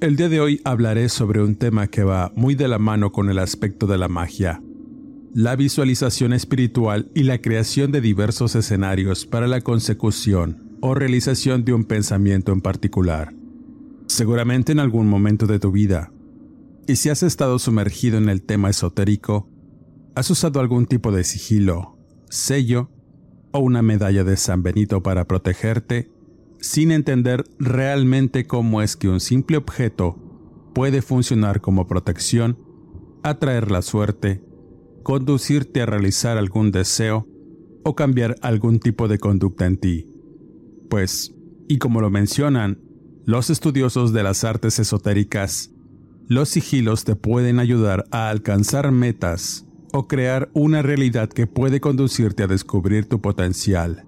El día de hoy hablaré sobre un tema que va muy de la mano con el aspecto de la magia, la visualización espiritual y la creación de diversos escenarios para la consecución o realización de un pensamiento en particular. Seguramente en algún momento de tu vida, y si has estado sumergido en el tema esotérico, has usado algún tipo de sigilo, sello o una medalla de San Benito para protegerte sin entender realmente cómo es que un simple objeto puede funcionar como protección, atraer la suerte, conducirte a realizar algún deseo o cambiar algún tipo de conducta en ti. Pues, y como lo mencionan los estudiosos de las artes esotéricas, los sigilos te pueden ayudar a alcanzar metas o crear una realidad que puede conducirte a descubrir tu potencial,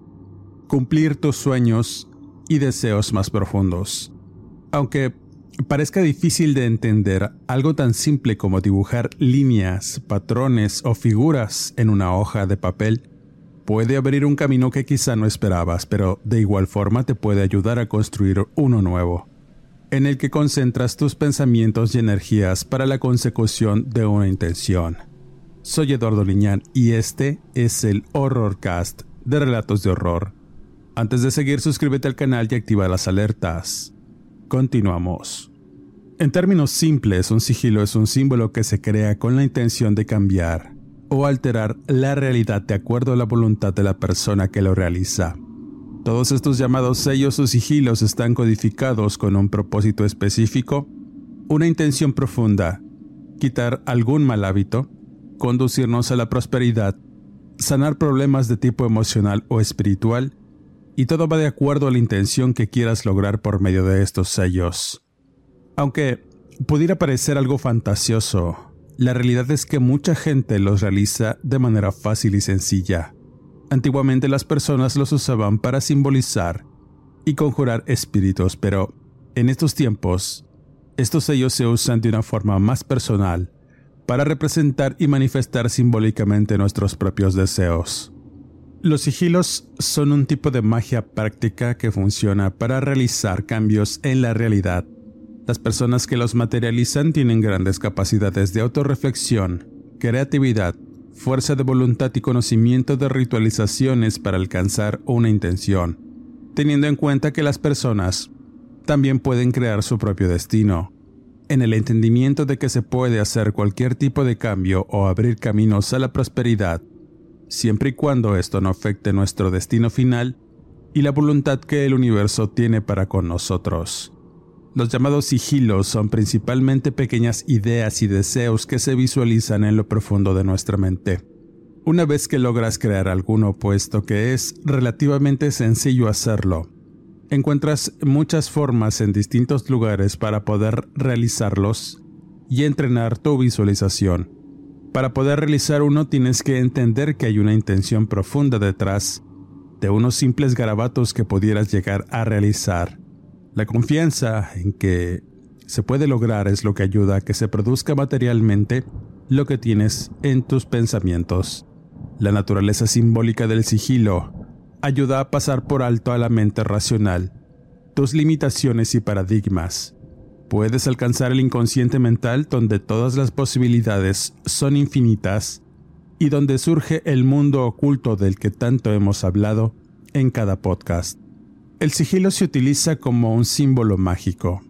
cumplir tus sueños y deseos más profundos. Aunque parezca difícil de entender algo tan simple como dibujar líneas, patrones o figuras en una hoja de papel, puede abrir un camino que quizá no esperabas, pero de igual forma te puede ayudar a construir uno nuevo, en el que concentras tus pensamientos y energías para la consecución de una intención. Soy Eduardo Liñán y este es el Horrorcast de Relatos de Horror antes de seguir, suscríbete al canal y activa las alertas. Continuamos. En términos simples, un sigilo es un símbolo que se crea con la intención de cambiar o alterar la realidad de acuerdo a la voluntad de la persona que lo realiza. Todos estos llamados sellos o sigilos están codificados con un propósito específico, una intención profunda, quitar algún mal hábito, conducirnos a la prosperidad, sanar problemas de tipo emocional o espiritual, y todo va de acuerdo a la intención que quieras lograr por medio de estos sellos. Aunque pudiera parecer algo fantasioso, la realidad es que mucha gente los realiza de manera fácil y sencilla. Antiguamente las personas los usaban para simbolizar y conjurar espíritus, pero en estos tiempos, estos sellos se usan de una forma más personal para representar y manifestar simbólicamente nuestros propios deseos. Los sigilos son un tipo de magia práctica que funciona para realizar cambios en la realidad. Las personas que los materializan tienen grandes capacidades de autorreflexión, creatividad, fuerza de voluntad y conocimiento de ritualizaciones para alcanzar una intención, teniendo en cuenta que las personas también pueden crear su propio destino. En el entendimiento de que se puede hacer cualquier tipo de cambio o abrir caminos a la prosperidad, siempre y cuando esto no afecte nuestro destino final y la voluntad que el universo tiene para con nosotros. Los llamados sigilos son principalmente pequeñas ideas y deseos que se visualizan en lo profundo de nuestra mente. Una vez que logras crear alguno, puesto que es relativamente sencillo hacerlo, encuentras muchas formas en distintos lugares para poder realizarlos y entrenar tu visualización. Para poder realizar uno tienes que entender que hay una intención profunda detrás de unos simples garabatos que pudieras llegar a realizar. La confianza en que se puede lograr es lo que ayuda a que se produzca materialmente lo que tienes en tus pensamientos. La naturaleza simbólica del sigilo ayuda a pasar por alto a la mente racional tus limitaciones y paradigmas puedes alcanzar el inconsciente mental donde todas las posibilidades son infinitas y donde surge el mundo oculto del que tanto hemos hablado en cada podcast. El sigilo se utiliza como un símbolo mágico.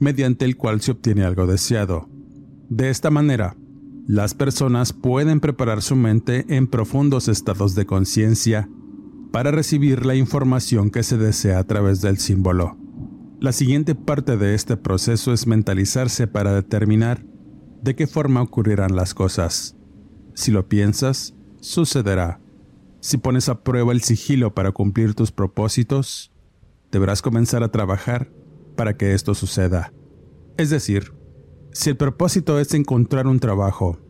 mediante el cual se obtiene algo deseado. De esta manera, las personas pueden preparar su mente en profundos estados de conciencia para recibir la información que se desea a través del símbolo. La siguiente parte de este proceso es mentalizarse para determinar de qué forma ocurrirán las cosas. Si lo piensas, sucederá. Si pones a prueba el sigilo para cumplir tus propósitos, deberás comenzar a trabajar para que esto suceda. Es decir, si el propósito es encontrar un trabajo,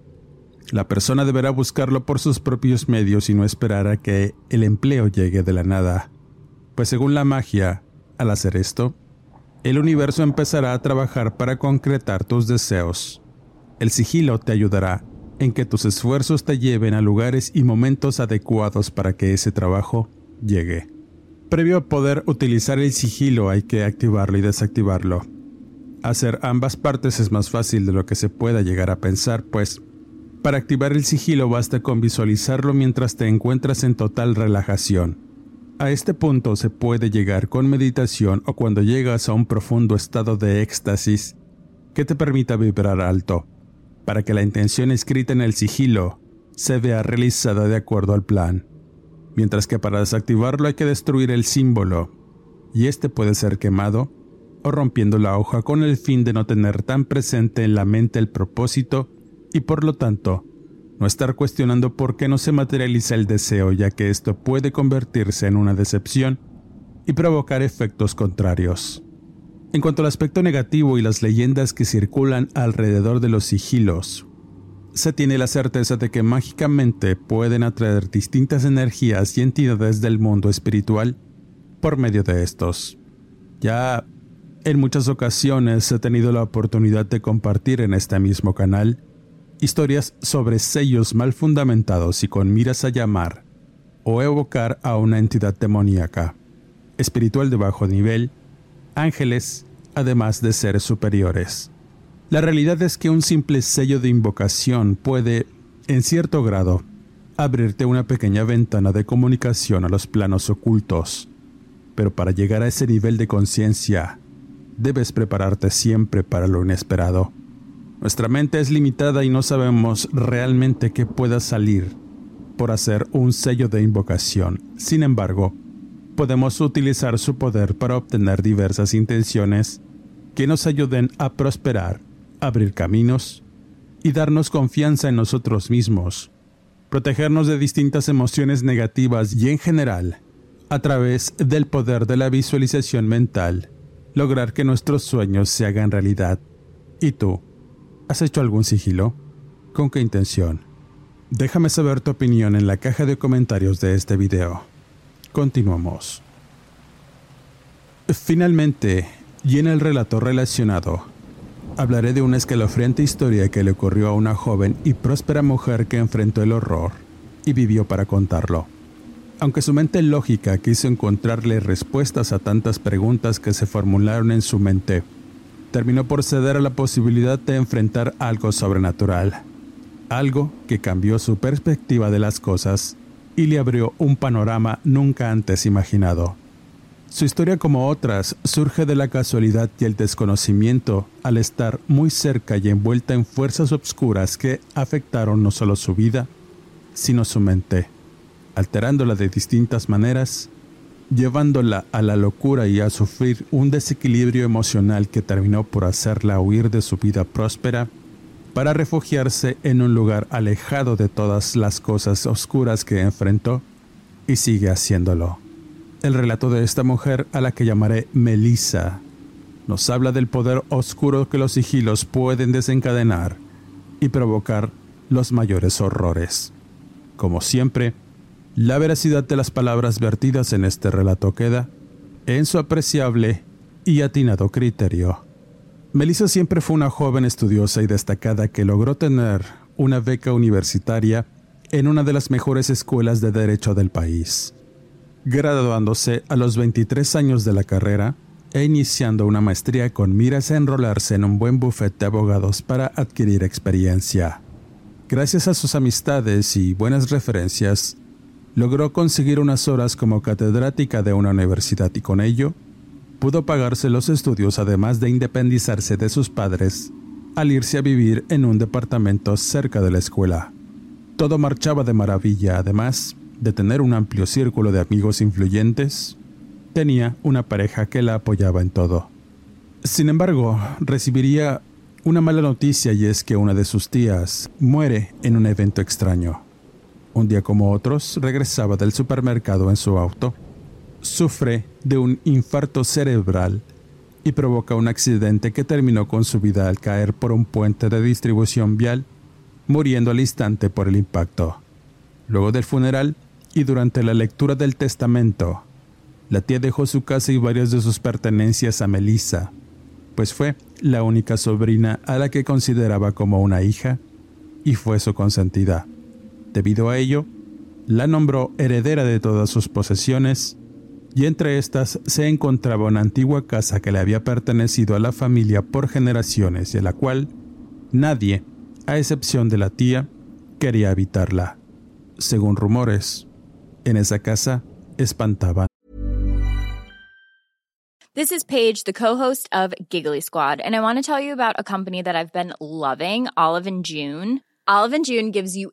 la persona deberá buscarlo por sus propios medios y no esperar a que el empleo llegue de la nada. Pues según la magia, al hacer esto, el universo empezará a trabajar para concretar tus deseos. El sigilo te ayudará en que tus esfuerzos te lleven a lugares y momentos adecuados para que ese trabajo llegue. Previo a poder utilizar el sigilo hay que activarlo y desactivarlo. Hacer ambas partes es más fácil de lo que se pueda llegar a pensar, pues para activar el sigilo basta con visualizarlo mientras te encuentras en total relajación. A este punto se puede llegar con meditación o cuando llegas a un profundo estado de éxtasis que te permita vibrar alto, para que la intención escrita en el sigilo se vea realizada de acuerdo al plan. Mientras que para desactivarlo hay que destruir el símbolo, y este puede ser quemado o rompiendo la hoja con el fin de no tener tan presente en la mente el propósito y por lo tanto no estar cuestionando por qué no se materializa el deseo, ya que esto puede convertirse en una decepción y provocar efectos contrarios. En cuanto al aspecto negativo y las leyendas que circulan alrededor de los sigilos, se tiene la certeza de que mágicamente pueden atraer distintas energías y entidades del mundo espiritual por medio de estos. Ya en muchas ocasiones he tenido la oportunidad de compartir en este mismo canal historias sobre sellos mal fundamentados y con miras a llamar o evocar a una entidad demoníaca, espiritual de bajo nivel, ángeles, además de seres superiores. La realidad es que un simple sello de invocación puede, en cierto grado, abrirte una pequeña ventana de comunicación a los planos ocultos, pero para llegar a ese nivel de conciencia, debes prepararte siempre para lo inesperado. Nuestra mente es limitada y no sabemos realmente qué pueda salir por hacer un sello de invocación. Sin embargo, podemos utilizar su poder para obtener diversas intenciones que nos ayuden a prosperar, abrir caminos y darnos confianza en nosotros mismos, protegernos de distintas emociones negativas y en general, a través del poder de la visualización mental, lograr que nuestros sueños se hagan realidad. ¿Y tú? ¿Has hecho algún sigilo? ¿Con qué intención? Déjame saber tu opinión en la caja de comentarios de este video. Continuamos. Finalmente, y en el relato relacionado, hablaré de una escalofriante historia que le ocurrió a una joven y próspera mujer que enfrentó el horror y vivió para contarlo. Aunque su mente lógica quiso encontrarle respuestas a tantas preguntas que se formularon en su mente, terminó por ceder a la posibilidad de enfrentar algo sobrenatural, algo que cambió su perspectiva de las cosas y le abrió un panorama nunca antes imaginado. Su historia, como otras, surge de la casualidad y el desconocimiento al estar muy cerca y envuelta en fuerzas obscuras que afectaron no solo su vida, sino su mente, alterándola de distintas maneras llevándola a la locura y a sufrir un desequilibrio emocional que terminó por hacerla huir de su vida próspera para refugiarse en un lugar alejado de todas las cosas oscuras que enfrentó y sigue haciéndolo. El relato de esta mujer, a la que llamaré Melissa, nos habla del poder oscuro que los sigilos pueden desencadenar y provocar los mayores horrores. Como siempre, la veracidad de las palabras vertidas en este relato queda en su apreciable y atinado criterio. Melissa siempre fue una joven estudiosa y destacada que logró tener una beca universitaria en una de las mejores escuelas de derecho del país, graduándose a los 23 años de la carrera e iniciando una maestría con miras a enrolarse en un buen bufete de abogados para adquirir experiencia. Gracias a sus amistades y buenas referencias, logró conseguir unas horas como catedrática de una universidad y con ello pudo pagarse los estudios además de independizarse de sus padres al irse a vivir en un departamento cerca de la escuela. Todo marchaba de maravilla, además de tener un amplio círculo de amigos influyentes, tenía una pareja que la apoyaba en todo. Sin embargo, recibiría una mala noticia y es que una de sus tías muere en un evento extraño. Un día como otros, regresaba del supermercado en su auto. Sufre de un infarto cerebral y provoca un accidente que terminó con su vida al caer por un puente de distribución vial, muriendo al instante por el impacto. Luego del funeral y durante la lectura del testamento, la tía dejó su casa y varias de sus pertenencias a Melissa, pues fue la única sobrina a la que consideraba como una hija y fue su consentida. Debido a ello, la nombró heredera de todas sus posesiones y entre estas se encontraba una antigua casa que le había pertenecido a la familia por generaciones y a la cual nadie, a excepción de la tía, quería habitarla. Según rumores, en esa casa espantaban. This is Paige, the co-host of Giggly Squad, and I want to tell you about a company that I've been loving, Olive and June. Olive and June gives you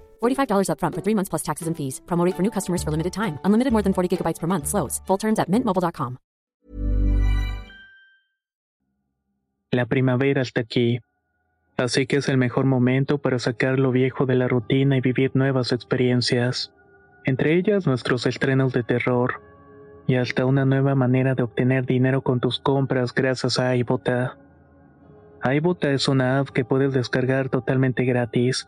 $45 upfront for three months plus taxes and fees. Promo rate for new customers for limited time. Unlimited more than 40 gigabytes per month. Slows. Full terms at mintmobile.com. La primavera está aquí. Así que es el mejor momento para sacar lo viejo de la rutina y vivir nuevas experiencias. Entre ellas nuestros estrenos de terror. Y hasta una nueva manera de obtener dinero con tus compras gracias a iBota. iBota es una app que puedes descargar totalmente gratis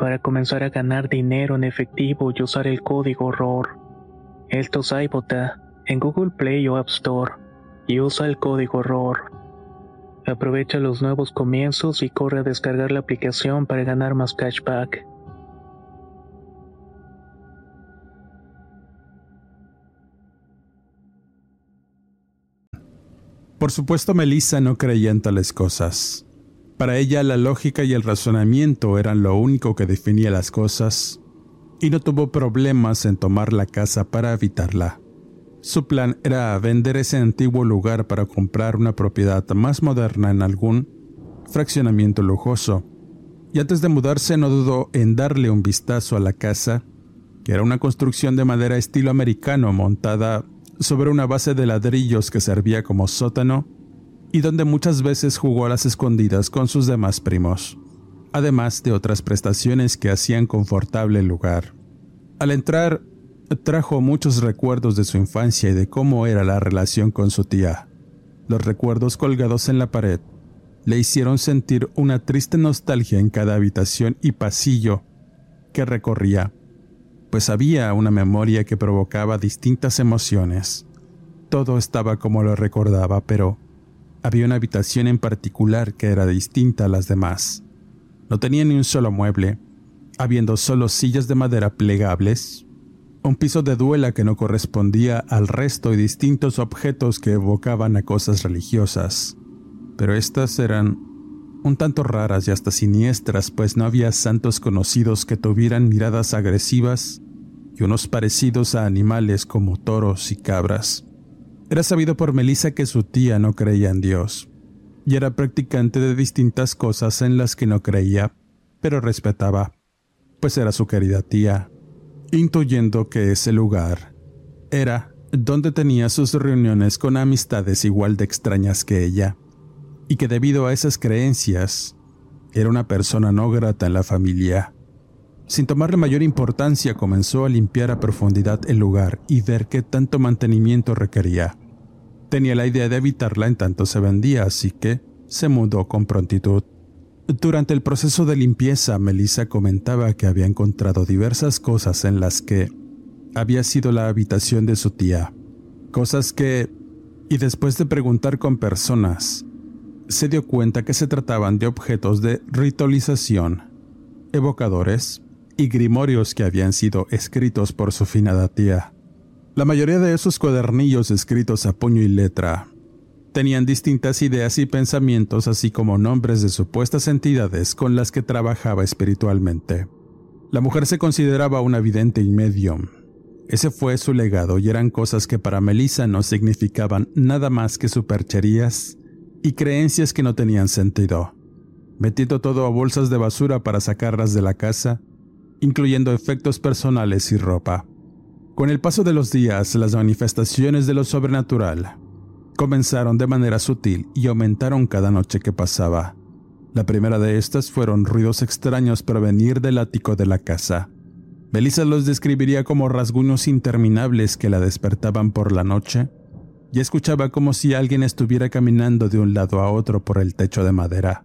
para comenzar a ganar dinero en efectivo y usar el código ROR. Esto es en Google Play o App Store y usa el código ROR. Aprovecha los nuevos comienzos y corre a descargar la aplicación para ganar más cashback. Por supuesto, Melissa no creía en tales cosas. Para ella la lógica y el razonamiento eran lo único que definía las cosas, y no tuvo problemas en tomar la casa para habitarla. Su plan era vender ese antiguo lugar para comprar una propiedad más moderna en algún fraccionamiento lujoso, y antes de mudarse no dudó en darle un vistazo a la casa, que era una construcción de madera estilo americano montada sobre una base de ladrillos que servía como sótano y donde muchas veces jugó a las escondidas con sus demás primos, además de otras prestaciones que hacían confortable el lugar. Al entrar, trajo muchos recuerdos de su infancia y de cómo era la relación con su tía, los recuerdos colgados en la pared, le hicieron sentir una triste nostalgia en cada habitación y pasillo que recorría, pues había una memoria que provocaba distintas emociones. Todo estaba como lo recordaba, pero había una habitación en particular que era distinta a las demás. No tenía ni un solo mueble, habiendo solo sillas de madera plegables, un piso de duela que no correspondía al resto y distintos objetos que evocaban a cosas religiosas. Pero estas eran un tanto raras y hasta siniestras, pues no había santos conocidos que tuvieran miradas agresivas y unos parecidos a animales como toros y cabras. Era sabido por Melissa que su tía no creía en Dios, y era practicante de distintas cosas en las que no creía, pero respetaba, pues era su querida tía, intuyendo que ese lugar era donde tenía sus reuniones con amistades igual de extrañas que ella, y que debido a esas creencias era una persona no grata en la familia. Sin tomarle mayor importancia, comenzó a limpiar a profundidad el lugar y ver qué tanto mantenimiento requería. Tenía la idea de evitarla en tanto se vendía, así que se mudó con prontitud. Durante el proceso de limpieza, Melissa comentaba que había encontrado diversas cosas en las que había sido la habitación de su tía. Cosas que, y después de preguntar con personas, se dio cuenta que se trataban de objetos de ritualización, evocadores y grimorios que habían sido escritos por su finada tía. La mayoría de esos cuadernillos escritos a puño y letra tenían distintas ideas y pensamientos, así como nombres de supuestas entidades con las que trabajaba espiritualmente. La mujer se consideraba una vidente y medium. Ese fue su legado y eran cosas que para Melissa no significaban nada más que supercherías y creencias que no tenían sentido. Metiendo todo a bolsas de basura para sacarlas de la casa, incluyendo efectos personales y ropa. Con el paso de los días, las manifestaciones de lo sobrenatural comenzaron de manera sutil y aumentaron cada noche que pasaba. La primera de estas fueron ruidos extraños provenir del ático de la casa. Melissa los describiría como rasguños interminables que la despertaban por la noche y escuchaba como si alguien estuviera caminando de un lado a otro por el techo de madera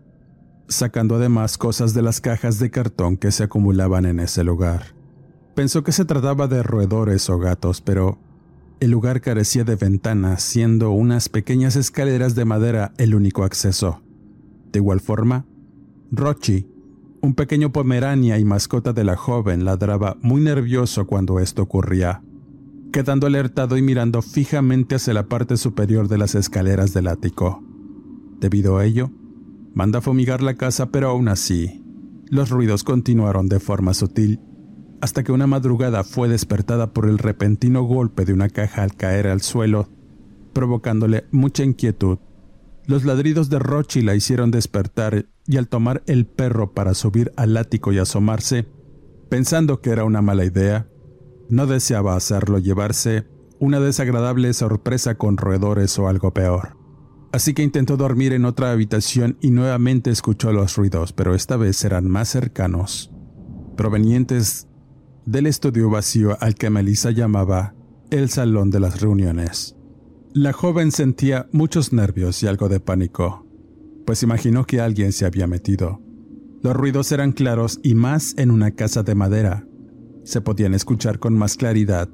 sacando además cosas de las cajas de cartón que se acumulaban en ese lugar. Pensó que se trataba de roedores o gatos, pero el lugar carecía de ventanas, siendo unas pequeñas escaleras de madera el único acceso. De igual forma, Rochi, un pequeño pomerania y mascota de la joven, ladraba muy nervioso cuando esto ocurría, quedando alertado y mirando fijamente hacia la parte superior de las escaleras del ático. Debido a ello, Manda fumigar la casa, pero aún así, los ruidos continuaron de forma sutil, hasta que una madrugada fue despertada por el repentino golpe de una caja al caer al suelo, provocándole mucha inquietud. Los ladridos de Rochi la hicieron despertar y al tomar el perro para subir al ático y asomarse, pensando que era una mala idea, no deseaba hacerlo llevarse una desagradable sorpresa con roedores o algo peor. Así que intentó dormir en otra habitación y nuevamente escuchó los ruidos, pero esta vez eran más cercanos, provenientes del estudio vacío al que Melissa llamaba el salón de las reuniones. La joven sentía muchos nervios y algo de pánico, pues imaginó que alguien se había metido. Los ruidos eran claros y más en una casa de madera. Se podían escuchar con más claridad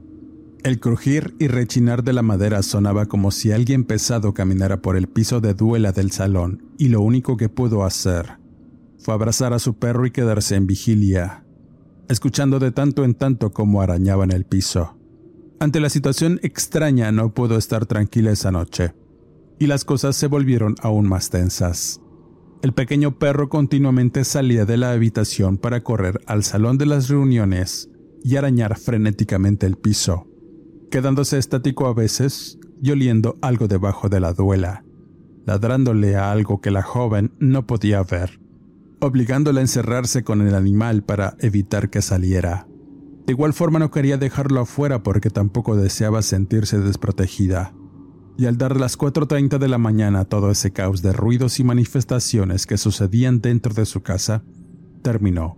el crujir y rechinar de la madera sonaba como si alguien pesado caminara por el piso de duela del salón, y lo único que pudo hacer fue abrazar a su perro y quedarse en vigilia, escuchando de tanto en tanto cómo arañaban el piso. Ante la situación extraña no pudo estar tranquila esa noche, y las cosas se volvieron aún más tensas. El pequeño perro continuamente salía de la habitación para correr al salón de las reuniones y arañar frenéticamente el piso quedándose estático a veces y oliendo algo debajo de la duela, ladrándole a algo que la joven no podía ver, obligándola a encerrarse con el animal para evitar que saliera. De igual forma no quería dejarlo afuera porque tampoco deseaba sentirse desprotegida. Y al dar las 4.30 de la mañana todo ese caos de ruidos y manifestaciones que sucedían dentro de su casa, terminó.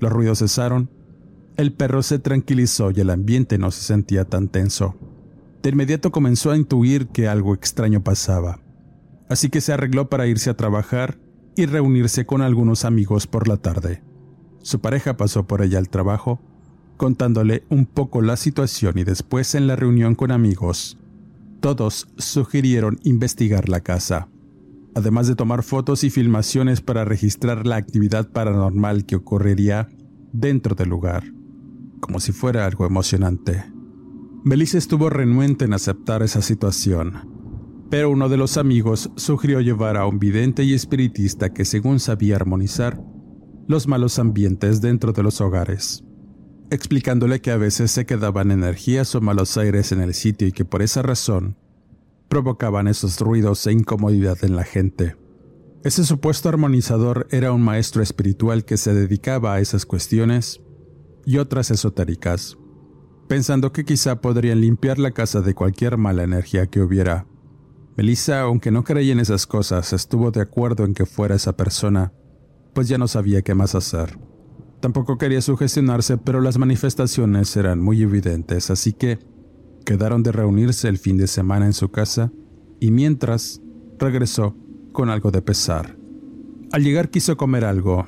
Los ruidos cesaron el perro se tranquilizó y el ambiente no se sentía tan tenso. De inmediato comenzó a intuir que algo extraño pasaba, así que se arregló para irse a trabajar y reunirse con algunos amigos por la tarde. Su pareja pasó por ella al trabajo, contándole un poco la situación y después en la reunión con amigos, todos sugirieron investigar la casa, además de tomar fotos y filmaciones para registrar la actividad paranormal que ocurriría dentro del lugar, como si fuera algo emocionante. Melissa estuvo renuente en aceptar esa situación, pero uno de los amigos sugirió llevar a un vidente y espiritista que según sabía armonizar los malos ambientes dentro de los hogares, explicándole que a veces se quedaban energías o malos aires en el sitio y que por esa razón provocaban esos ruidos e incomodidad en la gente. Ese supuesto armonizador era un maestro espiritual que se dedicaba a esas cuestiones y otras esotéricas pensando que quizá podrían limpiar la casa de cualquier mala energía que hubiera. Melissa, aunque no creía en esas cosas, estuvo de acuerdo en que fuera esa persona, pues ya no sabía qué más hacer. Tampoco quería sugestionarse, pero las manifestaciones eran muy evidentes, así que quedaron de reunirse el fin de semana en su casa y mientras regresó con algo de pesar. Al llegar quiso comer algo.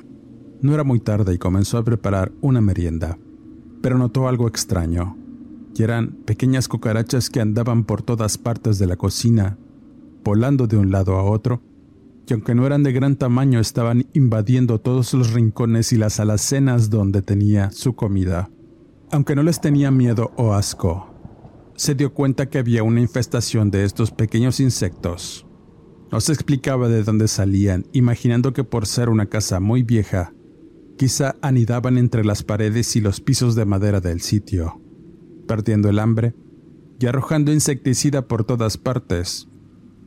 No era muy tarde y comenzó a preparar una merienda pero notó algo extraño, y eran pequeñas cucarachas que andaban por todas partes de la cocina, volando de un lado a otro, y aunque no eran de gran tamaño estaban invadiendo todos los rincones y las alacenas donde tenía su comida. Aunque no les tenía miedo o asco, se dio cuenta que había una infestación de estos pequeños insectos. No se explicaba de dónde salían, imaginando que por ser una casa muy vieja, Quizá anidaban entre las paredes y los pisos de madera del sitio, perdiendo el hambre y arrojando insecticida por todas partes.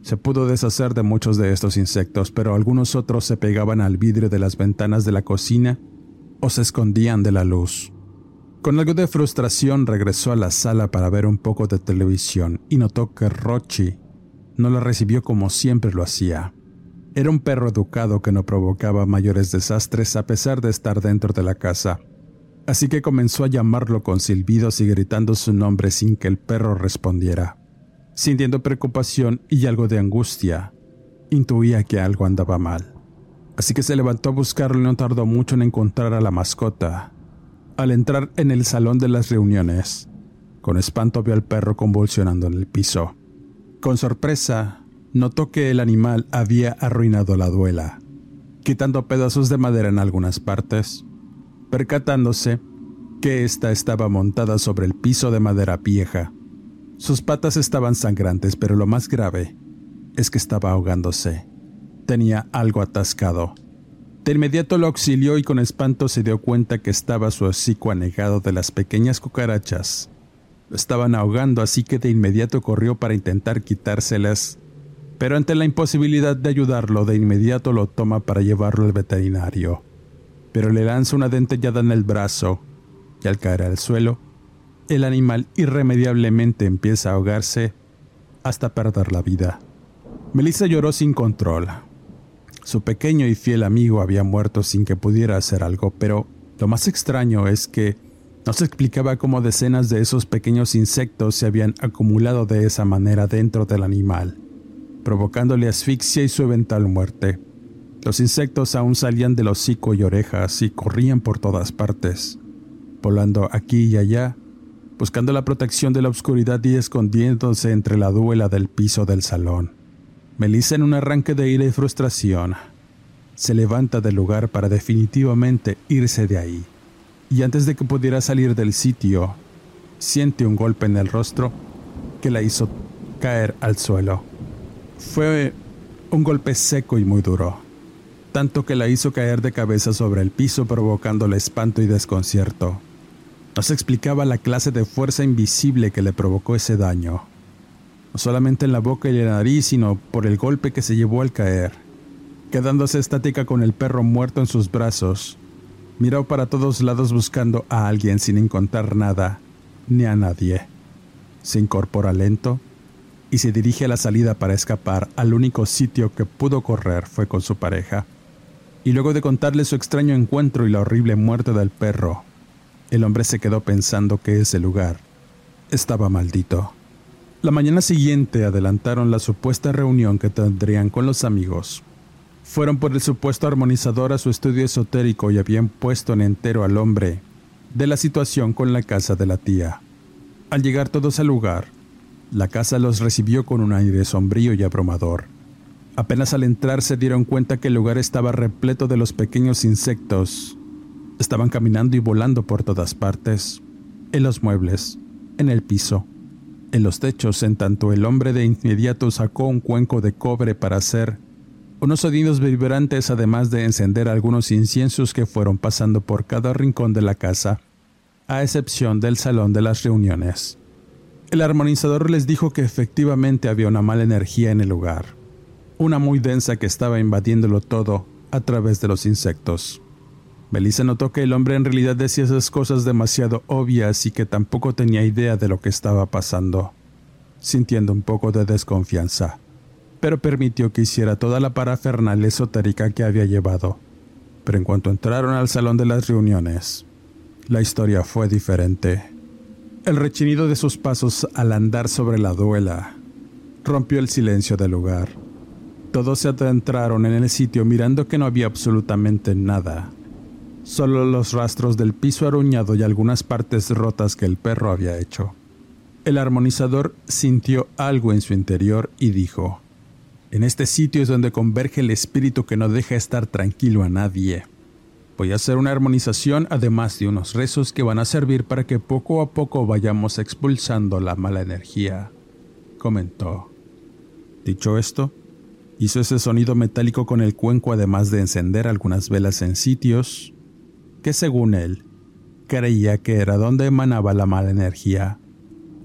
Se pudo deshacer de muchos de estos insectos, pero algunos otros se pegaban al vidrio de las ventanas de la cocina o se escondían de la luz. Con algo de frustración regresó a la sala para ver un poco de televisión y notó que Rochi no la recibió como siempre lo hacía. Era un perro educado que no provocaba mayores desastres a pesar de estar dentro de la casa, así que comenzó a llamarlo con silbidos y gritando su nombre sin que el perro respondiera. Sintiendo preocupación y algo de angustia, intuía que algo andaba mal. Así que se levantó a buscarlo y no tardó mucho en encontrar a la mascota. Al entrar en el salón de las reuniones, con espanto vio al perro convulsionando en el piso. Con sorpresa, notó que el animal había arruinado la duela, quitando pedazos de madera en algunas partes, percatándose que ésta estaba montada sobre el piso de madera vieja. Sus patas estaban sangrantes, pero lo más grave es que estaba ahogándose. Tenía algo atascado. De inmediato lo auxilió y con espanto se dio cuenta que estaba su hocico anegado de las pequeñas cucarachas. Lo estaban ahogando, así que de inmediato corrió para intentar quitárselas pero ante la imposibilidad de ayudarlo de inmediato lo toma para llevarlo al veterinario. Pero le lanza una dentellada en el brazo y al caer al suelo, el animal irremediablemente empieza a ahogarse hasta perder la vida. Melissa lloró sin control. Su pequeño y fiel amigo había muerto sin que pudiera hacer algo, pero lo más extraño es que no se explicaba cómo decenas de esos pequeños insectos se habían acumulado de esa manera dentro del animal provocándole asfixia y su eventual muerte. Los insectos aún salían del hocico y orejas y corrían por todas partes, volando aquí y allá, buscando la protección de la oscuridad y escondiéndose entre la duela del piso del salón. Melissa, en un arranque de ira y frustración, se levanta del lugar para definitivamente irse de ahí. Y antes de que pudiera salir del sitio, siente un golpe en el rostro que la hizo caer al suelo. Fue un golpe seco y muy duro, tanto que la hizo caer de cabeza sobre el piso provocándole espanto y desconcierto. No se explicaba la clase de fuerza invisible que le provocó ese daño, no solamente en la boca y la nariz, sino por el golpe que se llevó al caer. Quedándose estática con el perro muerto en sus brazos, miró para todos lados buscando a alguien sin encontrar nada, ni a nadie. Se incorpora lento y se dirige a la salida para escapar al único sitio que pudo correr fue con su pareja. Y luego de contarle su extraño encuentro y la horrible muerte del perro, el hombre se quedó pensando que ese lugar estaba maldito. La mañana siguiente adelantaron la supuesta reunión que tendrían con los amigos. Fueron por el supuesto armonizador a su estudio esotérico y habían puesto en entero al hombre de la situación con la casa de la tía. Al llegar todos al lugar, la casa los recibió con un aire sombrío y abrumador. Apenas al entrar se dieron cuenta que el lugar estaba repleto de los pequeños insectos. Estaban caminando y volando por todas partes, en los muebles, en el piso, en los techos, en tanto el hombre de inmediato sacó un cuenco de cobre para hacer unos sonidos vibrantes además de encender algunos inciensos que fueron pasando por cada rincón de la casa, a excepción del salón de las reuniones. El armonizador les dijo que efectivamente había una mala energía en el lugar, una muy densa que estaba invadiéndolo todo a través de los insectos. Melissa notó que el hombre en realidad decía esas cosas demasiado obvias y que tampoco tenía idea de lo que estaba pasando, sintiendo un poco de desconfianza pero permitió que hiciera toda la parafernalia esotérica que había llevado. Pero en cuanto entraron al salón de las reuniones, la historia fue diferente. El rechinido de sus pasos al andar sobre la duela rompió el silencio del lugar. Todos se adentraron en el sitio mirando que no había absolutamente nada, solo los rastros del piso aruñado y algunas partes rotas que el perro había hecho. El armonizador sintió algo en su interior y dijo, en este sitio es donde converge el espíritu que no deja estar tranquilo a nadie. Voy a hacer una armonización además de unos rezos que van a servir para que poco a poco vayamos expulsando la mala energía, comentó. Dicho esto, hizo ese sonido metálico con el cuenco además de encender algunas velas en sitios que según él creía que era donde emanaba la mala energía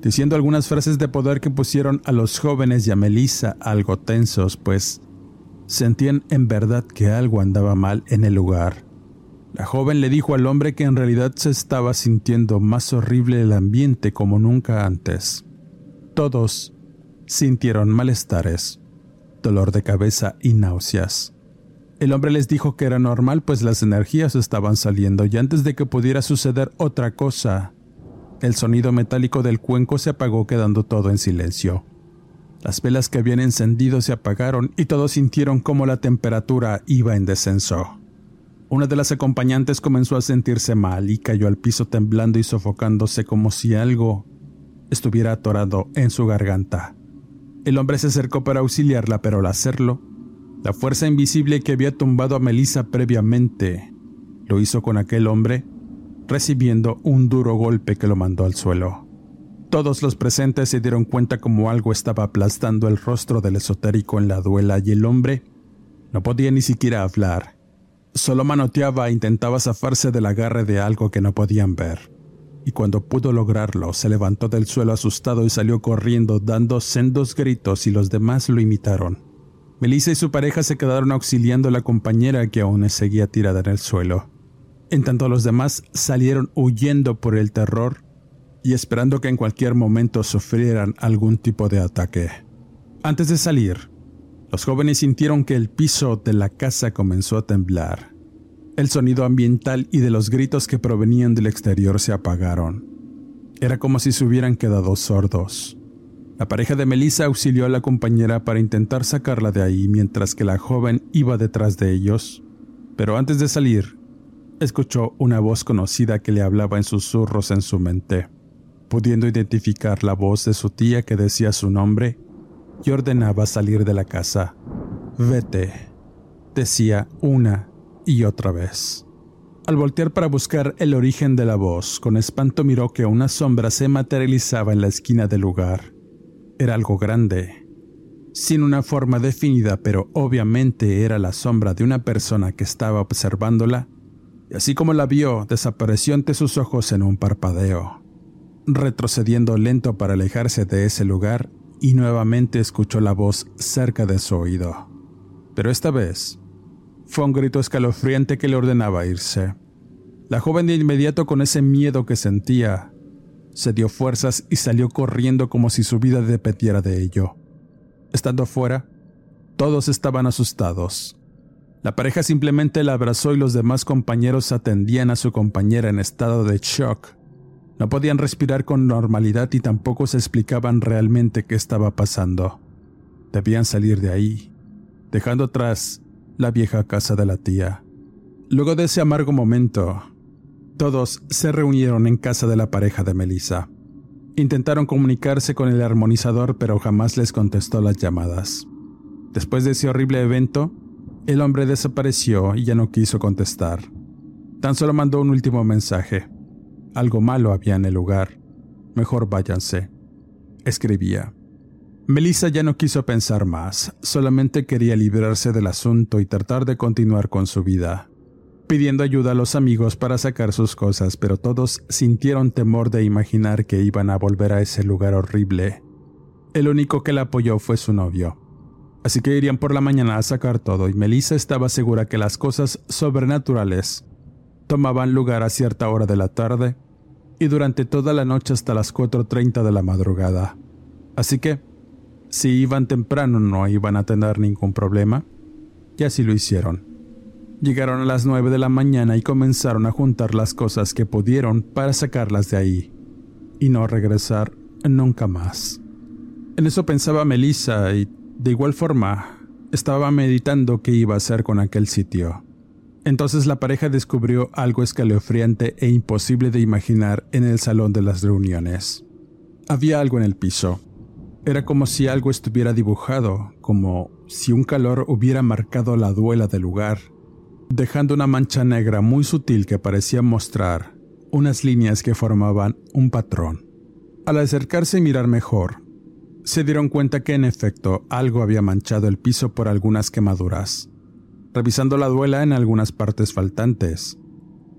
diciendo algunas frases de poder que pusieron a los jóvenes y a Melissa algo tensos, pues sentían en verdad que algo andaba mal en el lugar. La joven le dijo al hombre que en realidad se estaba sintiendo más horrible el ambiente como nunca antes. Todos sintieron malestares, dolor de cabeza y náuseas. El hombre les dijo que era normal pues las energías estaban saliendo y antes de que pudiera suceder otra cosa, el sonido metálico del cuenco se apagó quedando todo en silencio. Las velas que habían encendido se apagaron y todos sintieron cómo la temperatura iba en descenso. Una de las acompañantes comenzó a sentirse mal y cayó al piso temblando y sofocándose como si algo estuviera atorado en su garganta. El hombre se acercó para auxiliarla, pero al hacerlo, la fuerza invisible que había tumbado a Melissa previamente lo hizo con aquel hombre recibiendo un duro golpe que lo mandó al suelo. Todos los presentes se dieron cuenta como algo estaba aplastando el rostro del esotérico en la duela y el hombre no podía ni siquiera hablar. Solo manoteaba e intentaba zafarse del agarre de algo que no podían ver. Y cuando pudo lograrlo, se levantó del suelo asustado y salió corriendo dando sendos gritos y los demás lo imitaron. Melissa y su pareja se quedaron auxiliando a la compañera que aún seguía tirada en el suelo en tanto los demás salieron huyendo por el terror y esperando que en cualquier momento sufrieran algún tipo de ataque. Antes de salir, los jóvenes sintieron que el piso de la casa comenzó a temblar. El sonido ambiental y de los gritos que provenían del exterior se apagaron. Era como si se hubieran quedado sordos. La pareja de Melissa auxilió a la compañera para intentar sacarla de ahí mientras que la joven iba detrás de ellos. Pero antes de salir, escuchó una voz conocida que le hablaba en susurros en su mente, pudiendo identificar la voz de su tía que decía su nombre y ordenaba salir de la casa. Vete, decía una y otra vez. Al voltear para buscar el origen de la voz, con espanto miró que una sombra se materializaba en la esquina del lugar. Era algo grande, sin una forma definida, pero obviamente era la sombra de una persona que estaba observándola y así como la vio, desapareció ante sus ojos en un parpadeo, retrocediendo lento para alejarse de ese lugar y nuevamente escuchó la voz cerca de su oído. Pero esta vez fue un grito escalofriante que le ordenaba irse. La joven de inmediato con ese miedo que sentía, se dio fuerzas y salió corriendo como si su vida dependiera de ello. Estando afuera, todos estaban asustados. La pareja simplemente la abrazó y los demás compañeros atendían a su compañera en estado de shock, No podían respirar con normalidad y tampoco se explicaban realmente qué estaba pasando. Debían salir de ahí, dejando atrás la vieja casa de la tía. Luego de ese amargo momento, todos se reunieron en casa de la pareja de Melissa. Intentaron comunicarse con el armonizador, pero jamás les contestó las llamadas. Después de ese horrible evento, el hombre desapareció y ya no quiso contestar. Tan solo mandó un último mensaje. Algo malo había en el lugar. Mejor váyanse. Escribía. Melissa ya no quiso pensar más, solamente quería librarse del asunto y tratar de continuar con su vida, pidiendo ayuda a los amigos para sacar sus cosas, pero todos sintieron temor de imaginar que iban a volver a ese lugar horrible. El único que la apoyó fue su novio. Así que irían por la mañana a sacar todo y Melissa estaba segura que las cosas sobrenaturales tomaban lugar a cierta hora de la tarde y durante toda la noche hasta las 4.30 de la madrugada. Así que, si iban temprano no iban a tener ningún problema, y así lo hicieron. Llegaron a las 9 de la mañana y comenzaron a juntar las cosas que pudieron para sacarlas de ahí, y no regresar nunca más. En eso pensaba Melissa y, de igual forma, estaba meditando qué iba a hacer con aquel sitio. Entonces la pareja descubrió algo escalofriante e imposible de imaginar en el salón de las reuniones. Había algo en el piso. Era como si algo estuviera dibujado, como si un calor hubiera marcado la duela del lugar, dejando una mancha negra muy sutil que parecía mostrar unas líneas que formaban un patrón. Al acercarse y mirar mejor, se dieron cuenta que en efecto algo había manchado el piso por algunas quemaduras revisando la duela en algunas partes faltantes.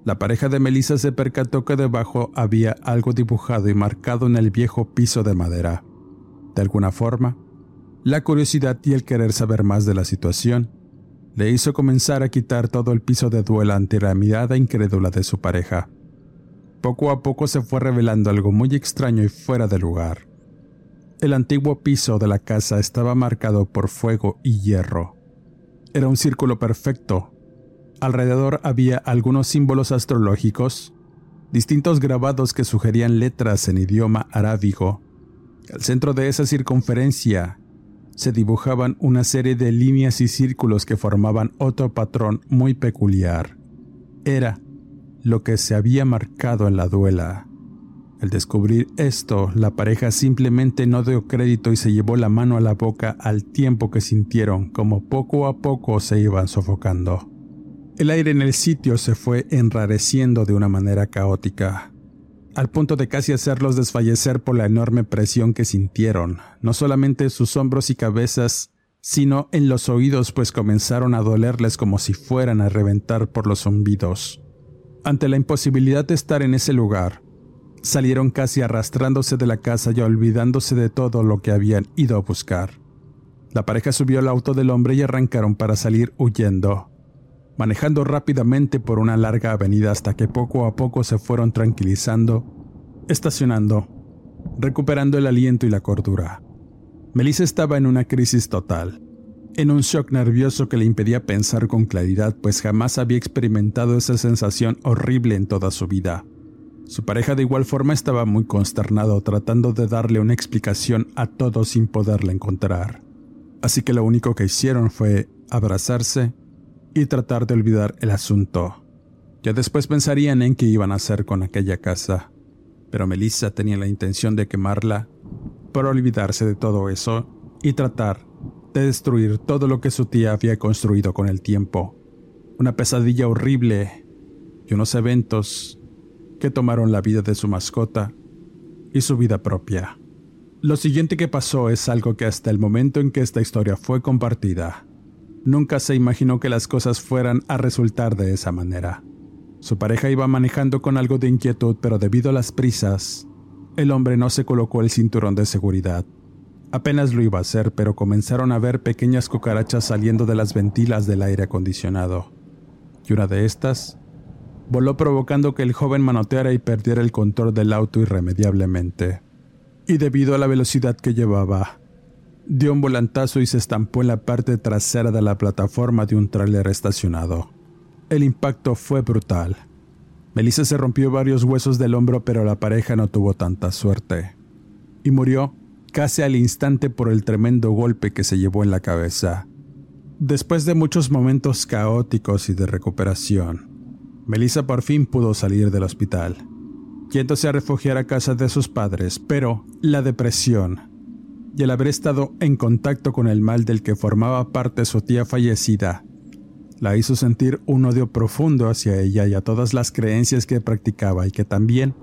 La pareja de Melissa se percató que debajo había algo dibujado y marcado en el viejo piso de madera. De alguna forma, la curiosidad y el querer saber más de la situación le hizo comenzar a quitar todo el piso de duela ante la mirada incrédula de su pareja. Poco a poco se fue revelando algo muy extraño y fuera de lugar. El antiguo piso de la casa estaba marcado por fuego y hierro. Era un círculo perfecto. Alrededor había algunos símbolos astrológicos, distintos grabados que sugerían letras en idioma arábigo. Al centro de esa circunferencia se dibujaban una serie de líneas y círculos que formaban otro patrón muy peculiar. Era lo que se había marcado en la duela. Al descubrir esto, la pareja simplemente no dio crédito y se llevó la mano a la boca al tiempo que sintieron como poco a poco se iban sofocando. El aire en el sitio se fue enrareciendo de una manera caótica, al punto de casi hacerlos desfallecer por la enorme presión que sintieron, no solamente en sus hombros y cabezas, sino en los oídos, pues comenzaron a dolerles como si fueran a reventar por los zumbidos. Ante la imposibilidad de estar en ese lugar, Salieron casi arrastrándose de la casa y olvidándose de todo lo que habían ido a buscar. La pareja subió al auto del hombre y arrancaron para salir huyendo, manejando rápidamente por una larga avenida hasta que poco a poco se fueron tranquilizando, estacionando, recuperando el aliento y la cordura. Melissa estaba en una crisis total, en un shock nervioso que le impedía pensar con claridad, pues jamás había experimentado esa sensación horrible en toda su vida. Su pareja de igual forma estaba muy consternado tratando de darle una explicación a todo sin poderla encontrar. Así que lo único que hicieron fue abrazarse y tratar de olvidar el asunto. Ya después pensarían en qué iban a hacer con aquella casa, pero Melissa tenía la intención de quemarla para olvidarse de todo eso y tratar de destruir todo lo que su tía había construido con el tiempo. Una pesadilla horrible y unos eventos que tomaron la vida de su mascota y su vida propia. Lo siguiente que pasó es algo que hasta el momento en que esta historia fue compartida, nunca se imaginó que las cosas fueran a resultar de esa manera. Su pareja iba manejando con algo de inquietud, pero debido a las prisas, el hombre no se colocó el cinturón de seguridad. Apenas lo iba a hacer, pero comenzaron a ver pequeñas cucarachas saliendo de las ventilas del aire acondicionado. Y una de estas voló provocando que el joven manoteara y perdiera el control del auto irremediablemente. Y debido a la velocidad que llevaba, dio un volantazo y se estampó en la parte trasera de la plataforma de un tráiler estacionado. El impacto fue brutal. Melissa se rompió varios huesos del hombro, pero la pareja no tuvo tanta suerte. Y murió casi al instante por el tremendo golpe que se llevó en la cabeza. Después de muchos momentos caóticos y de recuperación, Melissa por fin pudo salir del hospital, yéndose a refugiar a casa de sus padres, pero la depresión y el haber estado en contacto con el mal del que formaba parte su tía fallecida la hizo sentir un odio profundo hacia ella y a todas las creencias que practicaba y que también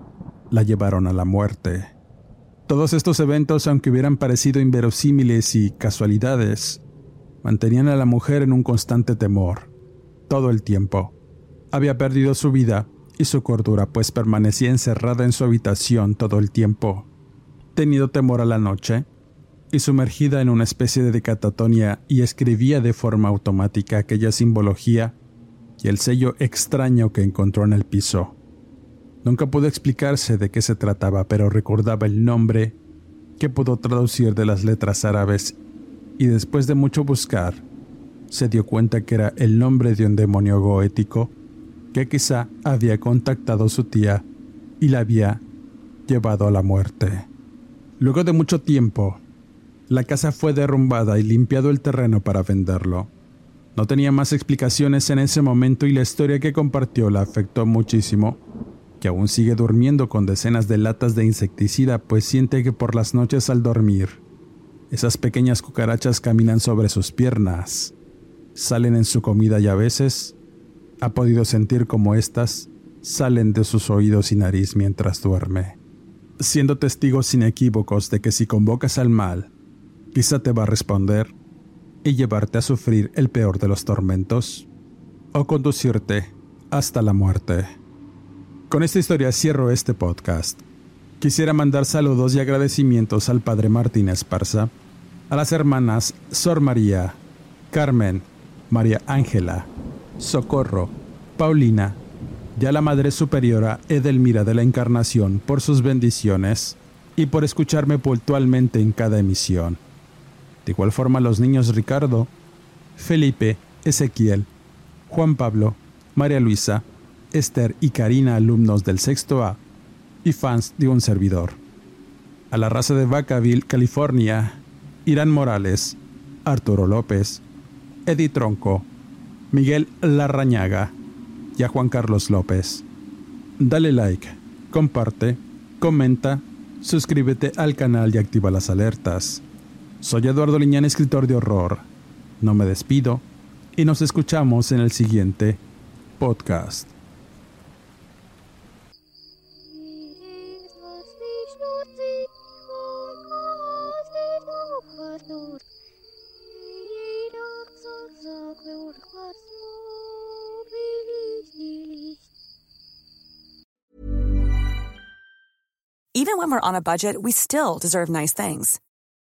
la llevaron a la muerte. Todos estos eventos, aunque hubieran parecido inverosímiles y casualidades, mantenían a la mujer en un constante temor, todo el tiempo. Había perdido su vida y su cordura, pues permanecía encerrada en su habitación todo el tiempo, tenido temor a la noche y sumergida en una especie de decatatonia y escribía de forma automática aquella simbología y el sello extraño que encontró en el piso. Nunca pudo explicarse de qué se trataba, pero recordaba el nombre que pudo traducir de las letras árabes y después de mucho buscar, se dio cuenta que era el nombre de un demonio goético que quizá había contactado a su tía y la había llevado a la muerte. Luego de mucho tiempo, la casa fue derrumbada y limpiado el terreno para venderlo. No tenía más explicaciones en ese momento y la historia que compartió la afectó muchísimo, que aún sigue durmiendo con decenas de latas de insecticida, pues siente que por las noches al dormir, esas pequeñas cucarachas caminan sobre sus piernas, salen en su comida y a veces ha podido sentir como éstas salen de sus oídos y nariz mientras duerme, siendo testigos inequívocos de que si convocas al mal, quizá te va a responder y llevarte a sufrir el peor de los tormentos o conducirte hasta la muerte. Con esta historia cierro este podcast. Quisiera mandar saludos y agradecimientos al Padre Martín Esparza, a las hermanas Sor María, Carmen, María Ángela, Socorro, Paulina y a la Madre Superiora Edelmira de la Encarnación por sus bendiciones y por escucharme puntualmente en cada emisión. De igual forma los niños Ricardo, Felipe, Ezequiel, Juan Pablo, María Luisa, Esther y Karina, alumnos del sexto A y fans de un servidor. A la raza de Vacaville, California, Irán Morales, Arturo López, Eddie Tronco, Miguel Larrañaga y a Juan Carlos López. Dale like, comparte, comenta, suscríbete al canal y activa las alertas. Soy Eduardo Liñán, escritor de horror. No me despido y nos escuchamos en el siguiente podcast. Even when we're on a budget, we still deserve nice things.